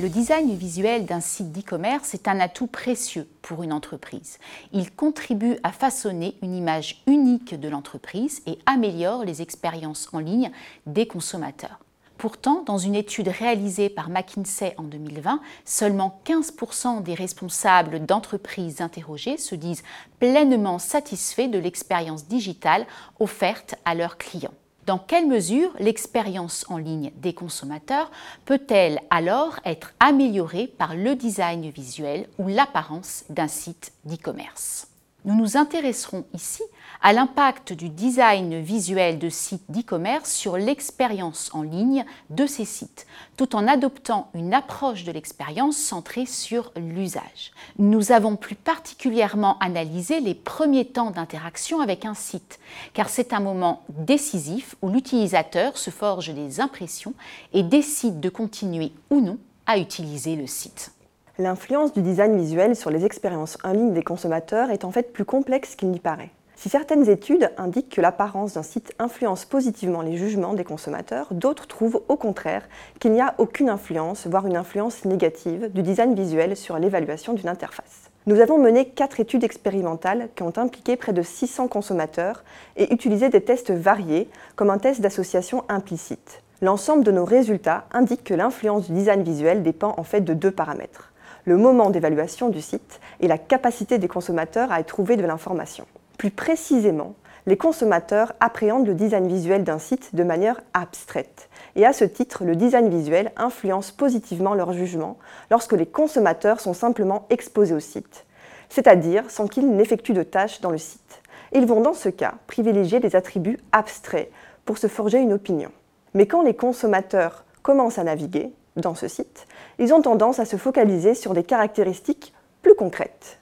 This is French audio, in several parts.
Le design visuel d'un site d'e-commerce est un atout précieux pour une entreprise. Il contribue à façonner une image unique de l'entreprise et améliore les expériences en ligne des consommateurs. Pourtant, dans une étude réalisée par McKinsey en 2020, seulement 15% des responsables d'entreprises interrogées se disent pleinement satisfaits de l'expérience digitale offerte à leurs clients. Dans quelle mesure l'expérience en ligne des consommateurs peut-elle alors être améliorée par le design visuel ou l'apparence d'un site d'e-commerce? Nous nous intéresserons ici à l'impact du design visuel de sites d'e-commerce sur l'expérience en ligne de ces sites, tout en adoptant une approche de l'expérience centrée sur l'usage. Nous avons plus particulièrement analysé les premiers temps d'interaction avec un site, car c'est un moment décisif où l'utilisateur se forge des impressions et décide de continuer ou non à utiliser le site. L'influence du design visuel sur les expériences en ligne des consommateurs est en fait plus complexe qu'il n'y paraît. Si certaines études indiquent que l'apparence d'un site influence positivement les jugements des consommateurs, d'autres trouvent au contraire qu'il n'y a aucune influence, voire une influence négative, du design visuel sur l'évaluation d'une interface. Nous avons mené quatre études expérimentales qui ont impliqué près de 600 consommateurs et utilisé des tests variés, comme un test d'association implicite. L'ensemble de nos résultats indique que l'influence du design visuel dépend en fait de deux paramètres le moment d'évaluation du site et la capacité des consommateurs à y trouver de l'information. Plus précisément, les consommateurs appréhendent le design visuel d'un site de manière abstraite. Et à ce titre, le design visuel influence positivement leur jugement lorsque les consommateurs sont simplement exposés au site, c'est-à-dire sans qu'ils n'effectuent de tâches dans le site. Ils vont dans ce cas privilégier des attributs abstraits pour se forger une opinion. Mais quand les consommateurs commencent à naviguer dans ce site, ils ont tendance à se focaliser sur des caractéristiques plus concrètes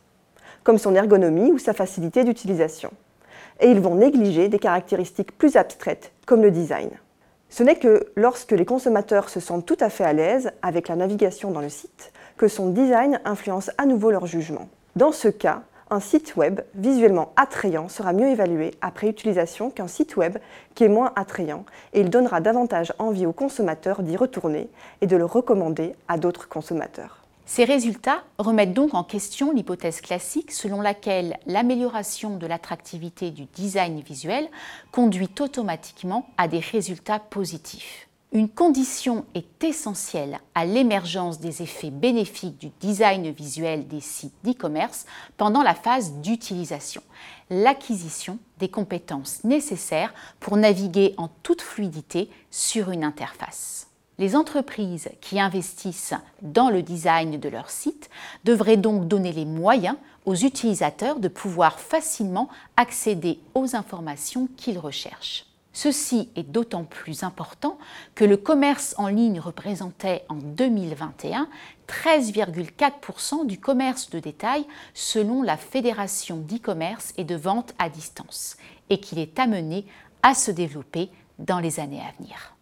comme son ergonomie ou sa facilité d'utilisation. Et ils vont négliger des caractéristiques plus abstraites, comme le design. Ce n'est que lorsque les consommateurs se sentent tout à fait à l'aise avec la navigation dans le site que son design influence à nouveau leur jugement. Dans ce cas, un site web visuellement attrayant sera mieux évalué après utilisation qu'un site web qui est moins attrayant et il donnera davantage envie aux consommateurs d'y retourner et de le recommander à d'autres consommateurs. Ces résultats remettent donc en question l'hypothèse classique selon laquelle l'amélioration de l'attractivité du design visuel conduit automatiquement à des résultats positifs. Une condition est essentielle à l'émergence des effets bénéfiques du design visuel des sites d'e-commerce pendant la phase d'utilisation, l'acquisition des compétences nécessaires pour naviguer en toute fluidité sur une interface les entreprises qui investissent dans le design de leur site devraient donc donner les moyens aux utilisateurs de pouvoir facilement accéder aux informations qu'ils recherchent. Ceci est d'autant plus important que le commerce en ligne représentait en 2021 13,4% du commerce de détail selon la Fédération d'e-commerce et de vente à distance et qu'il est amené à se développer dans les années à venir.